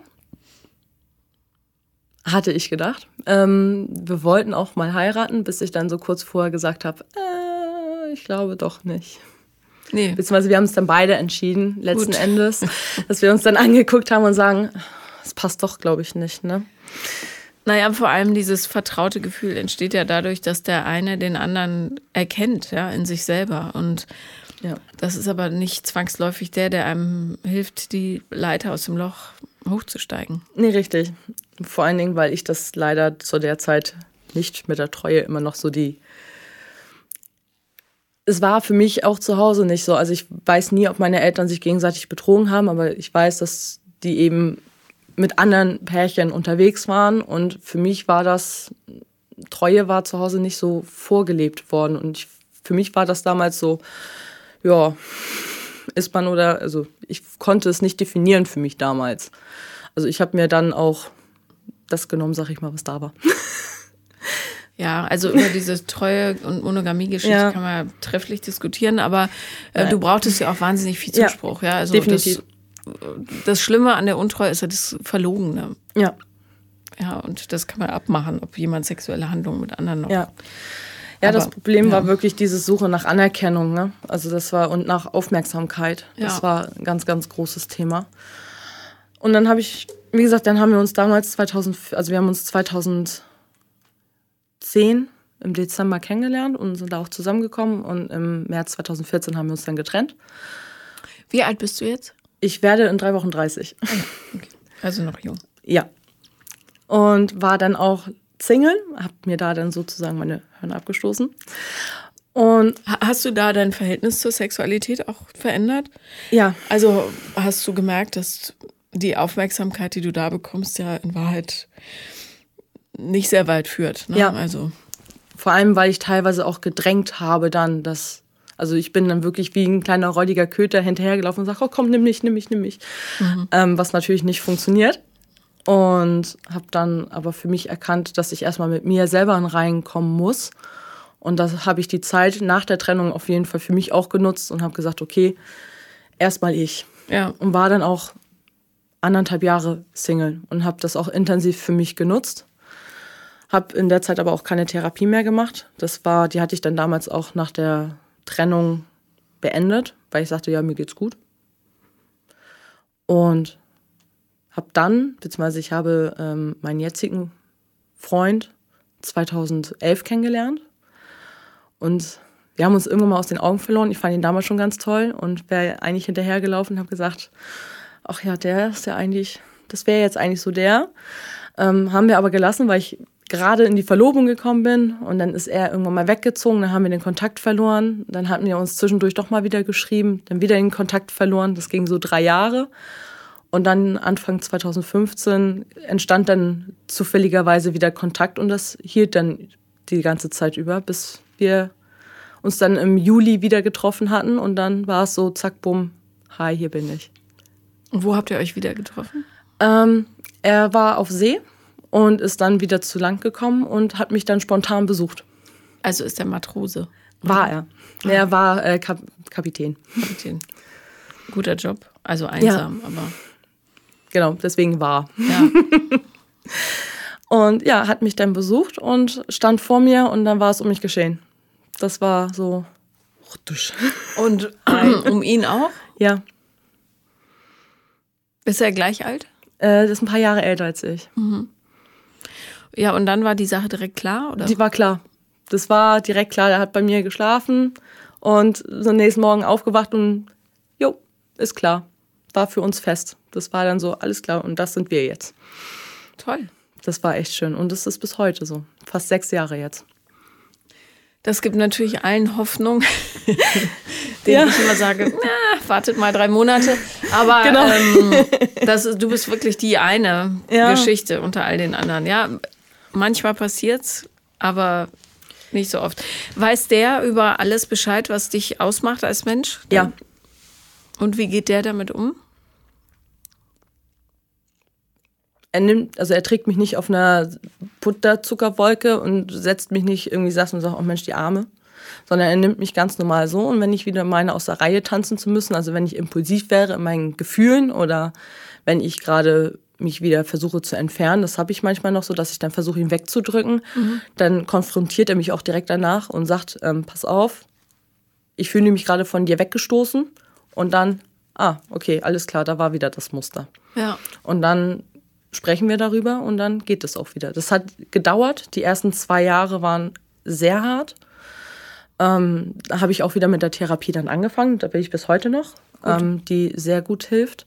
Hatte ich gedacht. Ähm, wir wollten auch mal heiraten, bis ich dann so kurz vorher gesagt habe, äh, ich glaube doch nicht. Nee. Beziehungsweise wir haben es dann beide entschieden, letzten gut. Endes, [laughs] dass wir uns dann angeguckt haben und sagen, es passt doch, glaube ich, nicht, ne? Naja, vor allem dieses vertraute Gefühl entsteht ja dadurch, dass der eine den anderen erkennt, ja, in sich selber. Und ja. Das ist aber nicht zwangsläufig der, der einem hilft, die Leiter aus dem Loch hochzusteigen. Nee, richtig. Vor allen Dingen, weil ich das leider zu der Zeit nicht mit der Treue immer noch so die. Es war für mich auch zu Hause nicht so. Also ich weiß nie, ob meine Eltern sich gegenseitig betrogen haben, aber ich weiß, dass die eben mit anderen Pärchen unterwegs waren. Und für mich war das, Treue war zu Hause nicht so vorgelebt worden. Und ich, für mich war das damals so, ja, ist man oder, also ich konnte es nicht definieren für mich damals. Also ich habe mir dann auch das genommen, sag ich mal, was da war. [laughs] Ja, also über diese Treue- und Monogamie-Geschichte ja. kann man ja trefflich diskutieren, aber äh, du brauchtest ja auch wahnsinnig viel Zuspruch. Ja, ja also definitiv. Das, das Schlimme an der Untreue ist ja das Verlogene. Ja. Ja, und das kann man abmachen, ob jemand sexuelle Handlungen mit anderen noch ja. Ja, Aber, das Problem ja. war wirklich diese Suche nach Anerkennung, ne? Also das war und nach Aufmerksamkeit. Das ja. war ein ganz, ganz großes Thema. Und dann habe ich, wie gesagt, dann haben wir uns damals 2000, also wir haben uns 2010 im Dezember kennengelernt und sind da auch zusammengekommen und im März 2014 haben wir uns dann getrennt. Wie alt bist du jetzt? Ich werde in drei Wochen 30. Ah okay. Also noch jung. Ja. Und war dann auch Single, habe mir da dann sozusagen meine Hörner abgestoßen. Und hast du da dein Verhältnis zur Sexualität auch verändert? Ja. Also hast du gemerkt, dass die Aufmerksamkeit, die du da bekommst, ja in Wahrheit nicht sehr weit führt. Ne? Ja. Also vor allem, weil ich teilweise auch gedrängt habe, dann dass also ich bin dann wirklich wie ein kleiner räudiger Köter hinterhergelaufen und sage, oh komm, nimm mich, nimm mich, nimm mich. Mhm. Ähm, was natürlich nicht funktioniert. Und habe dann aber für mich erkannt, dass ich erstmal mit mir selber reinkommen muss. Und das habe ich die Zeit nach der Trennung auf jeden Fall für mich auch genutzt und habe gesagt, okay, erstmal ich. Ja. Und war dann auch anderthalb Jahre Single und habe das auch intensiv für mich genutzt. Habe in der Zeit aber auch keine Therapie mehr gemacht. Das war, die hatte ich dann damals auch nach der Trennung beendet, weil ich sagte, ja, mir geht's gut. Und habe dann, beziehungsweise ich habe ähm, meinen jetzigen Freund 2011 kennengelernt und wir haben uns irgendwann mal aus den Augen verloren. Ich fand ihn damals schon ganz toll und wäre eigentlich hinterhergelaufen und habe gesagt, ach ja, der ist ja eigentlich, das wäre jetzt eigentlich so der. Ähm, haben wir aber gelassen, weil ich gerade in die Verlobung gekommen bin und dann ist er irgendwann mal weggezogen, dann haben wir den Kontakt verloren, dann hatten wir uns zwischendurch doch mal wieder geschrieben, dann wieder den Kontakt verloren, das ging so drei Jahre und dann Anfang 2015 entstand dann zufälligerweise wieder Kontakt und das hielt dann die ganze Zeit über, bis wir uns dann im Juli wieder getroffen hatten und dann war es so, zack, bumm, hi, hier bin ich. Und wo habt ihr euch wieder getroffen? Ähm, er war auf See und ist dann wieder zu Land gekommen und hat mich dann spontan besucht. Also ist er Matrose? War er. Ah. Er war äh, Kap Kapitän. Kapitän. Guter Job. Also einsam, ja. aber genau, deswegen war. Ja. [laughs] und ja, hat mich dann besucht und stand vor mir und dann war es um mich geschehen. Das war so. [laughs] Und um ihn auch? Ja. Ist er gleich alt? Äh, das ist ein paar Jahre älter als ich. Mhm. Ja, und dann war die Sache direkt klar, oder? Die war klar. Das war direkt klar. Er hat bei mir geschlafen und so nächsten Morgen aufgewacht und jo, ist klar. War für uns fest. Das war dann so, alles klar und das sind wir jetzt. Toll. Das war echt schön und das ist bis heute so. Fast sechs Jahre jetzt. Das gibt natürlich allen Hoffnung, [laughs] denen ja. ich immer sage, na, wartet mal drei Monate. Aber genau. ähm, [laughs] das ist, du bist wirklich die eine ja. Geschichte unter all den anderen. Ja, manchmal passiert's, aber nicht so oft. Weiß der über alles Bescheid, was dich ausmacht als Mensch? Ja. Und wie geht der damit um? Er nimmt, also er trägt mich nicht auf einer Butterzuckerwolke und setzt mich nicht irgendwie saß und sagt, oh Mensch, die Arme. Sondern er nimmt mich ganz normal so und wenn ich wieder meine, aus der Reihe tanzen zu müssen, also wenn ich impulsiv wäre in meinen Gefühlen oder wenn ich gerade mich wieder versuche zu entfernen, das habe ich manchmal noch so, dass ich dann versuche, ihn wegzudrücken, mhm. dann konfrontiert er mich auch direkt danach und sagt, ähm, pass auf, ich fühle mich gerade von dir weggestoßen und dann, ah, okay, alles klar, da war wieder das Muster. Ja. Und dann sprechen wir darüber und dann geht es auch wieder. Das hat gedauert. Die ersten zwei Jahre waren sehr hart. Ähm, da habe ich auch wieder mit der Therapie dann angefangen. Da bin ich bis heute noch, ähm, die sehr gut hilft,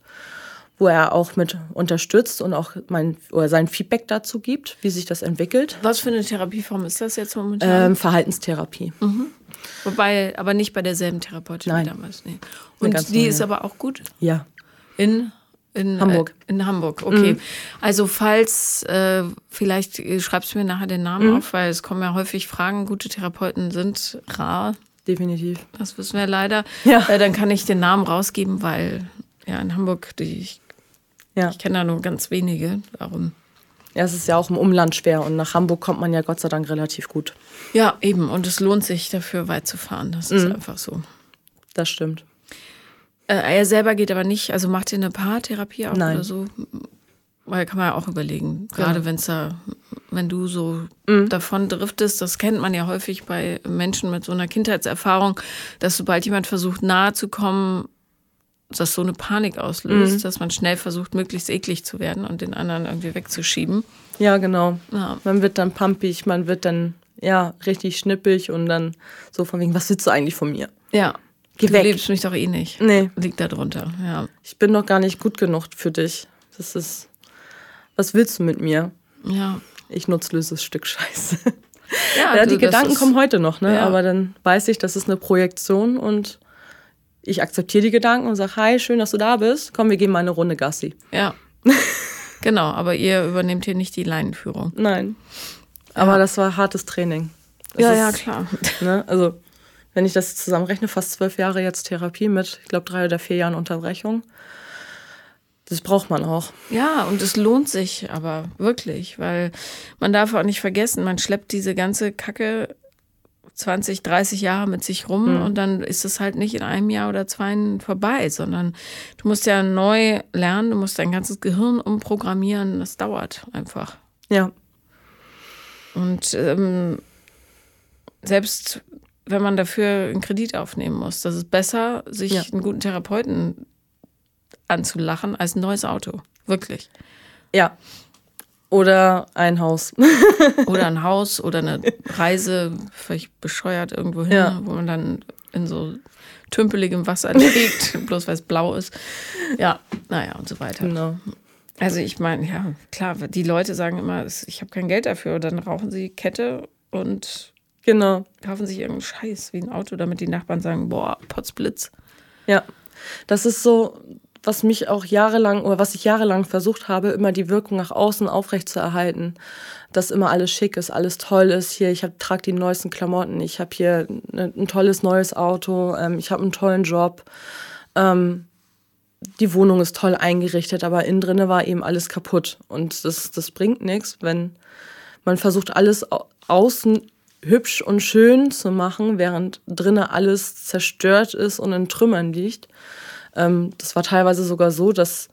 wo er auch mit unterstützt und auch mein oder sein Feedback dazu gibt, wie sich das entwickelt. Was für eine Therapieform ist das jetzt momentan? Ähm, Verhaltenstherapie. Mhm. Wobei, aber nicht bei derselben Therapeutin Nein. wie damals. Nee. Und die ist aber auch gut? Ja. In in Hamburg. Äh, in Hamburg, okay. Mhm. Also falls, äh, vielleicht äh, schreibst du mir nachher den Namen mhm. auf, weil es kommen ja häufig Fragen, gute Therapeuten sind rar. Definitiv. Das wissen wir leider. Ja. Äh, dann kann ich den Namen rausgeben, weil ja in Hamburg, die, ich, ja. ich kenne da nur ganz wenige, darum. Ja, es ist ja auch im Umland schwer und nach Hamburg kommt man ja Gott sei Dank relativ gut. Ja, eben. Und es lohnt sich dafür weit zu fahren. Das ist mhm. einfach so. Das stimmt. Äh, er selber geht aber nicht, also macht ihr eine Paartherapie auch Nein. oder so? Weil kann man ja auch überlegen, gerade ja. wenn es da, wenn du so mhm. davon driftest, das kennt man ja häufig bei Menschen mit so einer Kindheitserfahrung, dass sobald jemand versucht nahe zu kommen, das so eine Panik auslöst, mhm. dass man schnell versucht, möglichst eklig zu werden und den anderen irgendwie wegzuschieben. Ja, genau. Ja. Man wird dann pumpig, man wird dann ja richtig schnippig und dann so von wegen, was willst du eigentlich von mir? Ja. Geh du weg. liebst mich doch eh nicht. Nee. Liegt da drunter, ja. Ich bin doch gar nicht gut genug für dich. Das ist. Was willst du mit mir? Ja. Ich nutzloses Stück Scheiße. [laughs] Ja, ja du, die Gedanken ist, kommen heute noch, ne? Ja. Aber dann weiß ich, das ist eine Projektion und ich akzeptiere die Gedanken und sage, hi, schön, dass du da bist. Komm, wir gehen mal eine Runde Gassi. Ja. [laughs] genau, aber ihr übernehmt hier nicht die Leinenführung. Nein. Aber das war hartes Training. Das ja, ist, ja, klar. Ne? Also wenn ich das zusammenrechne, fast zwölf Jahre jetzt Therapie mit, ich glaube, drei oder vier Jahren Unterbrechung. Das braucht man auch. Ja, und es lohnt sich aber wirklich, weil man darf auch nicht vergessen, man schleppt diese ganze Kacke 20, 30 Jahre mit sich rum Mhm. und dann ist es halt nicht in einem Jahr oder zwei vorbei, sondern du musst ja neu lernen, du musst dein ganzes Gehirn umprogrammieren, das dauert einfach. Ja. Und ähm, selbst wenn man dafür einen Kredit aufnehmen muss, das ist besser, sich Ja. einen guten Therapeuten anzulachen, als ein neues Auto. Wirklich. Ja. Oder ein Haus. [laughs] Oder ein Haus oder eine Reise, vielleicht bescheuert irgendwo hin, Ja. wo man dann in so tümpeligem Wasser liegt, [laughs] bloß weil es blau ist. Ja, naja, und so weiter. genau. Also ich meine, ja, klar, die Leute sagen immer, ich habe kein Geld dafür. Und dann rauchen sie Kette und Genau. kaufen sich irgendeinen Scheiß wie ein Auto, damit die Nachbarn sagen, boah, Potzblitz. Ja. Das ist so, was mich auch jahrelang oder was ich jahrelang versucht habe, immer die Wirkung nach außen aufrechtzuerhalten. Dass immer alles schick ist, alles toll ist. Hier, ich hab, trage die neuesten Klamotten, ich habe hier ne, ein tolles neues Auto, ähm, ich habe einen tollen Job. Ähm, die Wohnung ist toll eingerichtet, aber innen drinne war eben alles kaputt. Und das, das bringt nichts, wenn man versucht, alles au- außen hübsch und schön zu machen, während drinnen alles zerstört ist und in Trümmern liegt. Ähm, das war teilweise sogar so, dass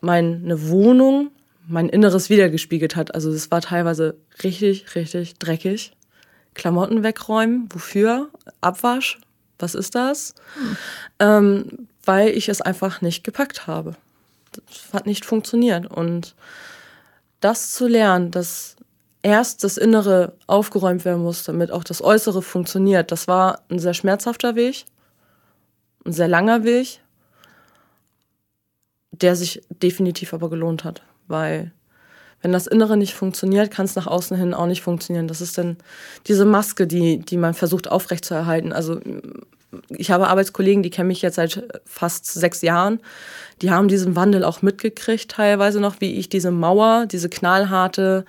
meine Wohnung mein Inneres wiedergespiegelt hat. Also es war teilweise richtig, richtig dreckig. Klamotten wegräumen, wofür? Abwasch, was ist das? Ähm, weil ich es einfach nicht gepackt habe. das hat nicht funktioniert. Und das zu lernen, dass erst das Innere aufgeräumt werden muss, damit auch das Äußere funktioniert, das war ein sehr schmerzhafter Weg, ein sehr langer Weg, der sich definitiv aber gelohnt hat, weil wenn das Innere nicht funktioniert, kann es nach außen hin auch nicht funktionieren. Das ist dann diese Maske, die, die man versucht aufrechtzuerhalten. Also ich habe Arbeitskollegen, die kennen mich jetzt seit fast sechs Jahren. Die haben diesen Wandel auch mitgekriegt, teilweise noch, wie ich diese Mauer, diese knallharte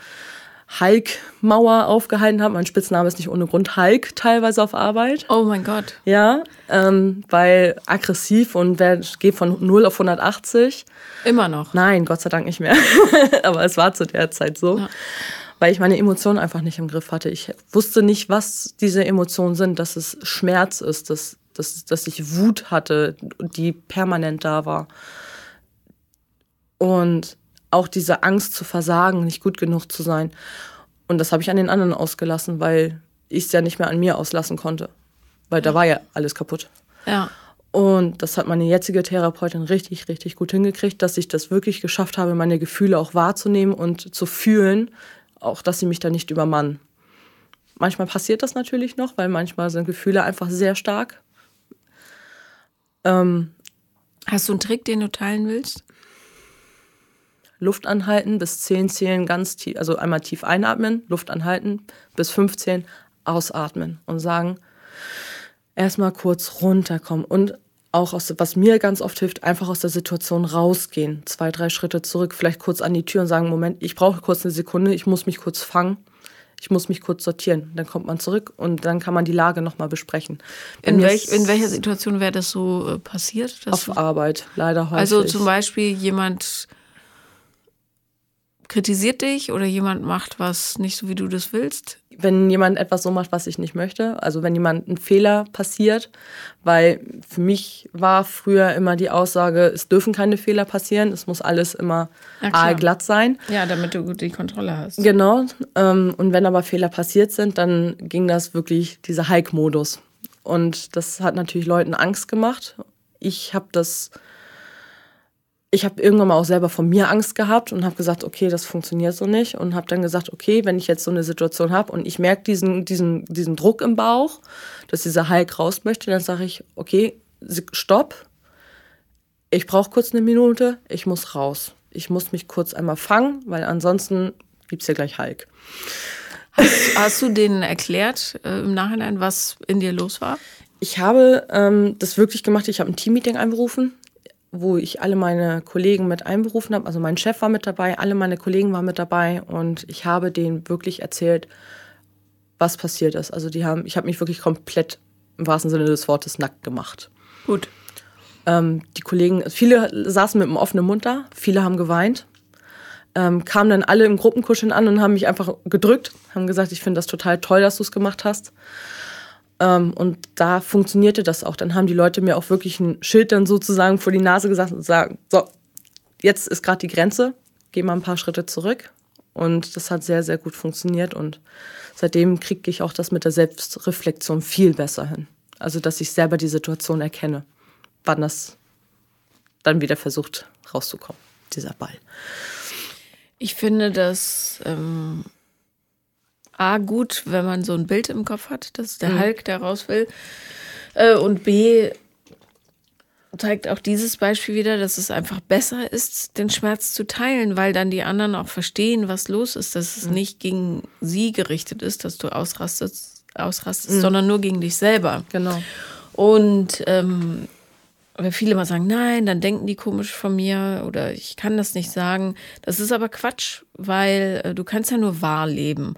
Hulk-Mauer aufgehalten habe. Mein Spitzname ist nicht ohne Grund Hulk teilweise auf Arbeit. Oh mein Gott. Ja, ähm, weil aggressiv und wer geht von 0 auf 180. Immer noch? Nein, Gott sei Dank nicht mehr. [laughs] Aber es war zu der Zeit so. Ja. Weil ich meine Emotionen einfach nicht im Griff hatte. Ich wusste nicht, was diese Emotionen sind, dass es Schmerz ist, dass, dass, dass ich Wut hatte, die permanent da war. Und auch diese Angst zu versagen, nicht gut genug zu sein. Und das habe ich an den anderen ausgelassen, weil ich es ja nicht mehr an mir auslassen konnte. Weil da war ja alles kaputt. Ja. Und das hat meine jetzige Therapeutin richtig, richtig gut hingekriegt, dass ich das wirklich geschafft habe, meine Gefühle auch wahrzunehmen und zu fühlen, auch dass sie mich da nicht übermannen. Manchmal passiert das natürlich noch, weil manchmal sind Gefühle einfach sehr stark. Ähm, Hast du einen Trick, den du teilen willst? Luft anhalten, bis 10 zählen ganz tief, also einmal tief einatmen, Luft anhalten, bis 15 ausatmen und sagen, erstmal kurz runterkommen und auch aus, was mir ganz oft hilft, einfach aus der Situation rausgehen. Zwei, drei Schritte zurück, vielleicht kurz an die Tür und sagen, Moment, ich brauche kurz eine Sekunde, ich muss mich kurz fangen, ich muss mich kurz sortieren. Dann kommt man zurück und dann kann man die Lage nochmal besprechen. In, welch, in, welcher Situation wäre das so äh, passiert? auf Arbeit, leider häufig. Also zum Beispiel jemand kritisiert dich oder jemand macht was nicht so, wie du das willst? Wenn jemand etwas so macht, was ich nicht möchte, also wenn jemand ein Fehler passiert, weil für mich war früher immer die Aussage, es dürfen keine Fehler passieren, es muss alles immer aalglatt sein. Ja, damit du gut die Kontrolle hast. Genau. Ähm, und wenn aber Fehler passiert sind, dann ging das wirklich dieser Hike-Modus. Und das hat natürlich Leuten Angst gemacht. Ich habe das ich habe irgendwann mal auch selber von mir Angst gehabt und habe gesagt, okay, das funktioniert so nicht und habe dann gesagt, okay, wenn ich jetzt so eine Situation habe und ich merke diesen, diesen, diesen Druck im Bauch, dass dieser Hulk raus möchte, dann sage ich, okay, stopp, ich brauche kurz eine Minute, ich muss raus. Ich muss mich kurz einmal fangen, weil ansonsten gibt es ja gleich Hulk. Hast, hast du denen erklärt äh, im Nachhinein, was in dir los war? Ich habe ähm, das wirklich gemacht. Ich habe ein Teammeeting einberufen wo ich alle meine Kollegen mit einberufen habe. Also mein Chef war mit dabei, alle meine Kollegen waren mit dabei und ich habe denen wirklich erzählt, was passiert ist. Also die haben, ich habe mich wirklich komplett im wahrsten Sinne des Wortes nackt gemacht. Gut. Ähm, die Kollegen, viele saßen mit einem offenen Mund da, viele haben geweint, ähm, kamen dann alle im Gruppenkuscheln an und haben mich einfach gedrückt, haben gesagt, ich finde das total toll, dass du es gemacht hast. Ähm, und da funktionierte das auch. Dann haben die Leute mir auch wirklich ein Schild dann sozusagen vor die Nase gesagt und sagen, so, jetzt ist gerade die Grenze, geh mal ein paar Schritte zurück. Und das hat sehr, sehr gut funktioniert. Und seitdem kriege ich auch das mit der Selbstreflexion viel besser hin. Also, dass ich selber die Situation erkenne, wann das dann wieder versucht rauszukommen, dieser Ball. Ich finde, dass ähm, A, gut, wenn man so ein Bild im Kopf hat, dass der mhm. Hulk da raus will. Äh, und B, zeigt auch dieses Beispiel wieder, dass es einfach besser ist, den Schmerz zu teilen, weil dann die anderen auch verstehen, was los ist, dass es mhm. nicht gegen sie gerichtet ist, dass du ausrastest, ausrastest mhm. sondern nur gegen dich selber. Genau. Und ähm, weil viele mal sagen, nein, dann denken die komisch von mir oder ich kann das nicht sagen. Das ist aber Quatsch, weil äh, du kannst ja nur wahr leben.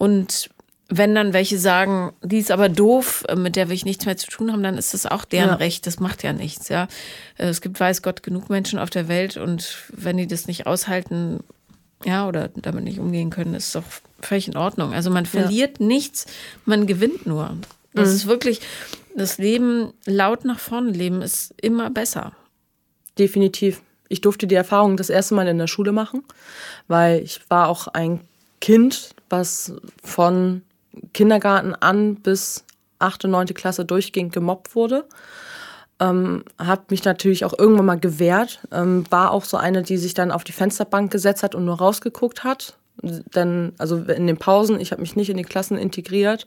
Und wenn dann welche sagen, die ist aber doof, äh, mit der will ich nichts mehr zu tun haben, dann ist das auch deren ja. Recht. Das macht ja nichts, ja. Äh, es gibt, weiß Gott, genug Menschen auf der Welt und wenn die das nicht aushalten, ja, oder damit nicht umgehen können, ist doch völlig in Ordnung. Also man verliert ja. nichts, man gewinnt nur. Das mhm. ist wirklich, das Leben laut nach vorne leben ist immer besser. Definitiv. Ich durfte die Erfahrung das erste Mal in der Schule machen, weil ich war auch ein Kind, was von Kindergarten an bis 8. und 9. Klasse durchgehend gemobbt wurde. Ähm, habe mich natürlich auch irgendwann mal gewehrt. Ähm, war auch so eine, die sich dann auf die Fensterbank gesetzt hat und nur rausgeguckt hat. Denn, also in den Pausen, ich habe mich nicht in die Klassen integriert.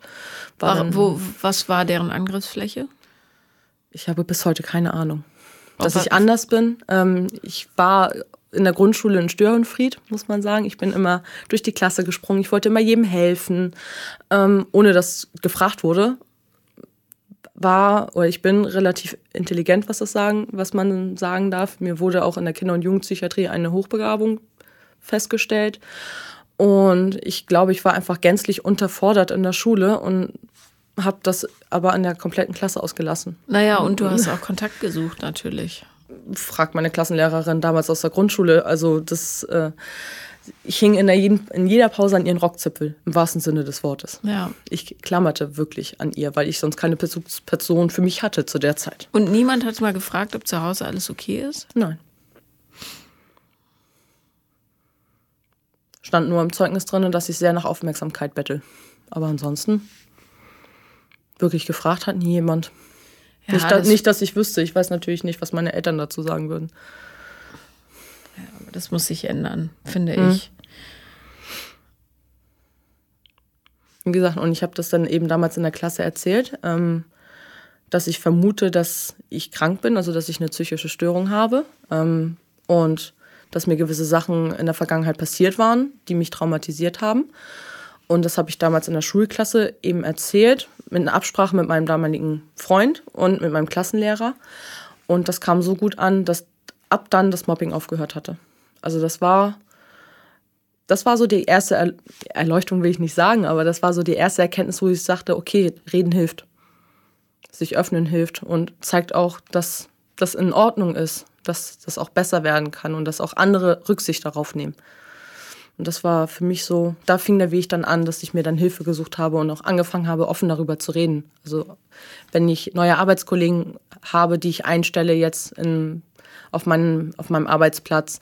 War, war wo, was war deren Angriffsfläche? Ich habe bis heute keine Ahnung. Dass ich anders bin. Ähm, ich war in der Grundschule in Störenfried, muss man sagen. Ich bin immer durch die Klasse gesprungen. Ich wollte immer jedem helfen, ähm, ohne dass gefragt wurde. War oder ich bin relativ intelligent, was das sagen, was man sagen darf. Mir wurde auch in der Kinder- und Jugendpsychiatrie eine Hochbegabung festgestellt. Und ich glaube, ich war einfach gänzlich unterfordert in der Schule und habe das aber an der kompletten Klasse ausgelassen. Naja, und du hast auch Kontakt gesucht natürlich. Fragt meine Klassenlehrerin damals aus der Grundschule. Also das, äh, ich hing in, der jeden, in jeder Pause an ihren Rockzipfel, im wahrsten Sinne des Wortes. Ja. Ich klammerte wirklich an ihr, weil ich sonst keine Bezugsperson für mich hatte zu der Zeit. Und niemand hat mal gefragt, ob zu Hause alles okay ist? Nein. Stand nur im Zeugnis drin, dass ich sehr nach Aufmerksamkeit bettel. Aber ansonsten wirklich gefragt hat nie jemand. Ja, nicht, das nicht, dass ich wüsste. Ich weiß natürlich nicht, was meine Eltern dazu sagen würden. Ja, aber das muss sich ändern, finde mhm. ich. Wie gesagt, und ich habe das dann eben damals in der Klasse erzählt, ähm, dass ich vermute, dass ich krank bin, also dass ich eine psychische Störung habe ähm, und dass mir gewisse Sachen in der Vergangenheit passiert waren, die mich traumatisiert haben. Und das habe ich damals in der Schulklasse eben erzählt, mit einer Absprache mit meinem damaligen Freund und mit meinem Klassenlehrer. Und das kam so gut an, dass ab dann das Mobbing aufgehört hatte. Also das war, das war so die erste Erleuchtung, will ich nicht sagen, aber das war so die erste Erkenntnis, wo ich sagte, okay, reden hilft. Sich öffnen hilft und zeigt auch, dass das in Ordnung ist, dass das auch besser werden kann und dass auch andere Rücksicht darauf nehmen. Und das war für mich so, da fing der Weg dann an, dass ich mir dann Hilfe gesucht habe und auch angefangen habe, offen darüber zu reden. Also wenn ich neue Arbeitskollegen habe, die ich einstelle jetzt in, auf, meinem, auf meinem Arbeitsplatz,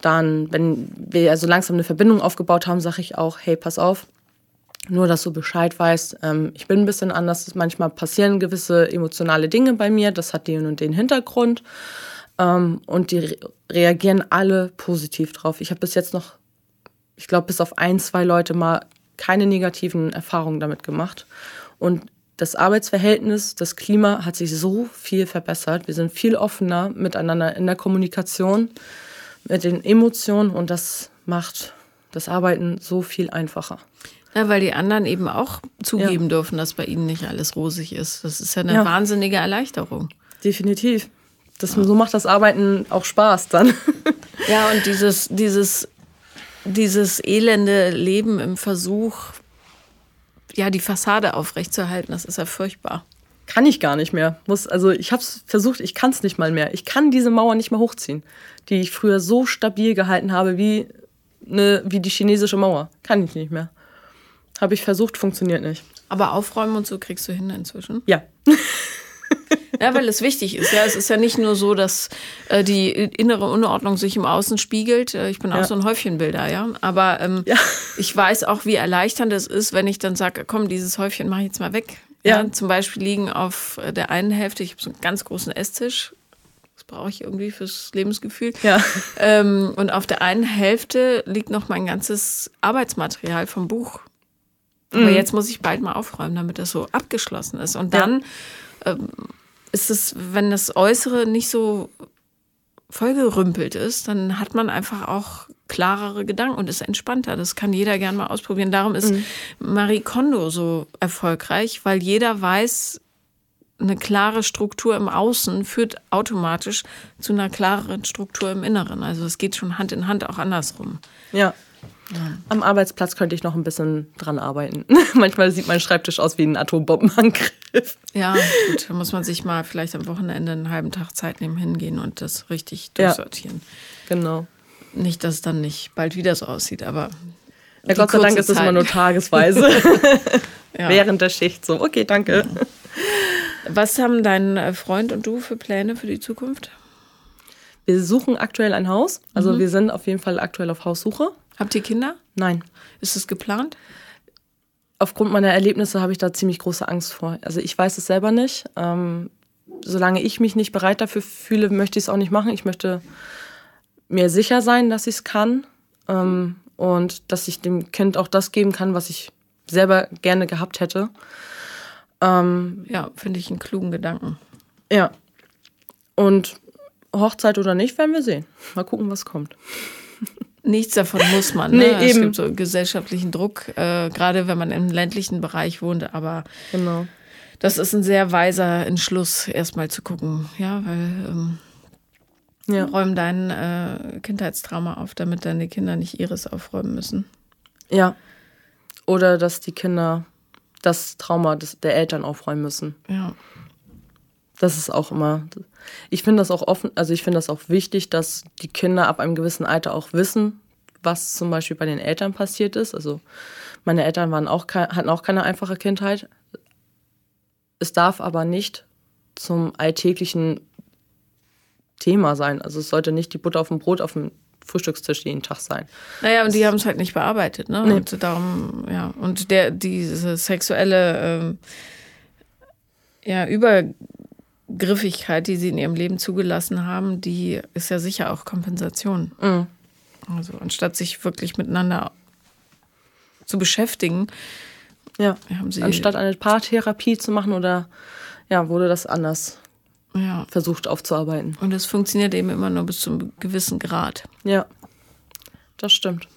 dann, wenn wir also langsam eine Verbindung aufgebaut haben, sage ich auch, hey, pass auf, nur, dass du Bescheid weißt, ähm, ich bin ein bisschen anders. Manchmal passieren gewisse emotionale Dinge bei mir. Das hat den und den Hintergrund. Ähm, und die re reagieren alle positiv drauf. Ich habe bis jetzt noch ich glaube, bis auf ein, zwei Leute mal keine negativen Erfahrungen damit gemacht. Und das Arbeitsverhältnis, das Klima hat sich so viel verbessert. Wir sind viel offener miteinander in der Kommunikation, mit den Emotionen und das macht das Arbeiten so viel einfacher. Ja, weil die anderen eben auch zugeben ja. dürfen, dass bei ihnen nicht alles rosig ist. Das ist ja eine ja. wahnsinnige Erleichterung. Definitiv. Das. So macht das Arbeiten auch Spaß dann. Ja, und dieses, dieses dieses elende Leben im Versuch, ja, die Fassade aufrechtzuerhalten, das ist ja furchtbar. Kann ich gar nicht mehr. Muss, also ich habe es versucht, ich kann es nicht mal mehr. Ich kann diese Mauer nicht mehr hochziehen, die ich früher so stabil gehalten habe wie, ne, wie die chinesische Mauer. Kann ich nicht mehr. Habe ich versucht, funktioniert nicht. Aber aufräumen und so kriegst du hin inzwischen? Ja. [laughs] Ja, weil es wichtig ist. Ja, es ist ja nicht nur so, dass äh, die innere Unordnung sich im Außen spiegelt. Äh, ich bin auch ja. so ein Häufchenbilder, ja. Aber ähm, ja. ich weiß auch, wie erleichternd es ist, wenn ich dann sage, komm, dieses Häufchen mache ich jetzt mal weg. Ja. ja. Zum Beispiel liegen auf der einen Hälfte, ich habe so einen ganz großen Esstisch. Das brauche ich irgendwie fürs Lebensgefühl. Ja. Ähm, und auf der einen Hälfte liegt noch mein ganzes Arbeitsmaterial vom Buch. Aber mhm. jetzt muss ich bald mal aufräumen, damit das so abgeschlossen ist. Und dann ähm, ist es, wenn das Äußere nicht so vollgerümpelt ist, dann hat man einfach auch klarere Gedanken und ist entspannter. Das kann jeder gern mal ausprobieren. Darum ist mhm. Marie Kondo so erfolgreich, weil jeder weiß, eine klare Struktur im Außen führt automatisch zu einer klareren Struktur im Inneren. Also es geht schon Hand in Hand auch andersrum. Ja. Ja. Am Arbeitsplatz könnte ich noch ein bisschen dran arbeiten. [laughs] Manchmal sieht mein Schreibtisch aus wie ein Atombombenangriff. Ja, gut, da muss man sich mal vielleicht am Wochenende einen halben Tag Zeit nehmen, hingehen und das richtig durchsortieren. Ja, genau. Nicht, dass es dann nicht bald wieder so aussieht, aber. Ja, Gott sei Dank ist es immer nur tagesweise. [laughs] ja. Während der Schicht so. Okay, danke. Was haben dein Freund und du für Pläne für die Zukunft? Wir suchen aktuell ein Haus. Also mhm. wir sind auf jeden Fall aktuell auf Haussuche. Habt ihr Kinder? Nein. Ist es geplant? Aufgrund meiner Erlebnisse habe ich da ziemlich große Angst vor. Also ich weiß es selber nicht. Ähm, solange ich mich nicht bereit dafür fühle, möchte ich es auch nicht machen. Ich möchte mir sicher sein, dass ich es kann ähm, und dass ich dem Kind auch das geben kann, was ich selber gerne gehabt hätte. Ähm, ja, finde ich einen klugen Gedanken. Ja. Und Hochzeit oder nicht, werden wir sehen. Mal gucken, was kommt. Nichts davon muss man. [laughs] Ne? Nee, es gibt so gesellschaftlichen Druck, äh, gerade wenn man im ländlichen Bereich wohnt. Aber genau. das ist ein sehr weiser Entschluss, erstmal zu gucken. Ja, weil ähm, ja. räum dein äh, Kindheitstrauma auf, damit deine Kinder nicht ihres aufräumen müssen. Ja. Oder dass die Kinder das Trauma des, der Eltern aufräumen müssen. Ja. Das ist auch immer. Ich finde das auch offen, also ich finde das auch wichtig, dass die Kinder ab einem gewissen Alter auch wissen, was zum Beispiel bei den Eltern passiert ist. Also meine Eltern waren auch hatten auch keine einfache Kindheit. Es darf aber nicht zum alltäglichen Thema sein. Also es sollte nicht die Butter auf dem Brot auf dem Frühstückstisch jeden Tag sein. Naja, und die haben es halt nicht bearbeitet, ne? Nee. Und darum, ja. Und der, diese sexuelle ähm, ja, Übergriffigkeit, die sie in ihrem Leben zugelassen haben, die ist ja sicher auch Kompensation. Mhm. Also anstatt sich wirklich miteinander zu beschäftigen. Ja, anstatt eine Paartherapie zu machen oder ja, wurde das anders ja. versucht aufzuarbeiten. Und es funktioniert eben immer nur bis zu einem gewissen Grad. Ja, das stimmt.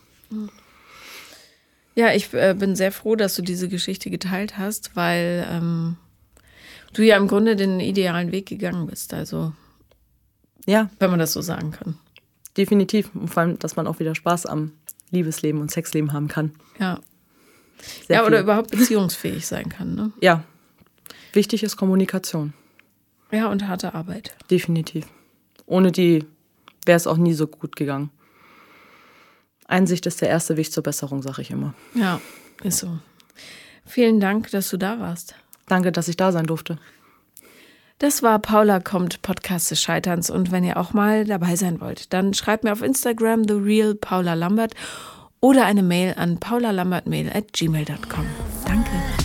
Ja, ich äh, bin sehr froh, dass du diese Geschichte geteilt hast, weil ähm, du ja im Grunde den idealen Weg gegangen bist. Also, ja. Wenn man das so sagen kann. Definitiv. Und vor allem, dass man auch wieder Spaß am Liebesleben und Sexleben haben kann. Ja. Sehr ja, viel. oder überhaupt beziehungsfähig sein kann. Ne? Ja. Wichtig ist Kommunikation. Ja, und harte Arbeit. Definitiv. Ohne die wäre es auch nie so gut gegangen. Einsicht ist der erste Weg zur Besserung, sage ich immer. Ja, ist so. Vielen Dank, dass du da warst. Danke, dass ich da sein durfte. Das war Paula kommt, Podcast des Scheiterns. Und wenn ihr auch mal dabei sein wollt, dann schreibt mir auf Instagram The Real Paula Lambert oder eine Mail an paulalambertmail at gmail.com. Danke.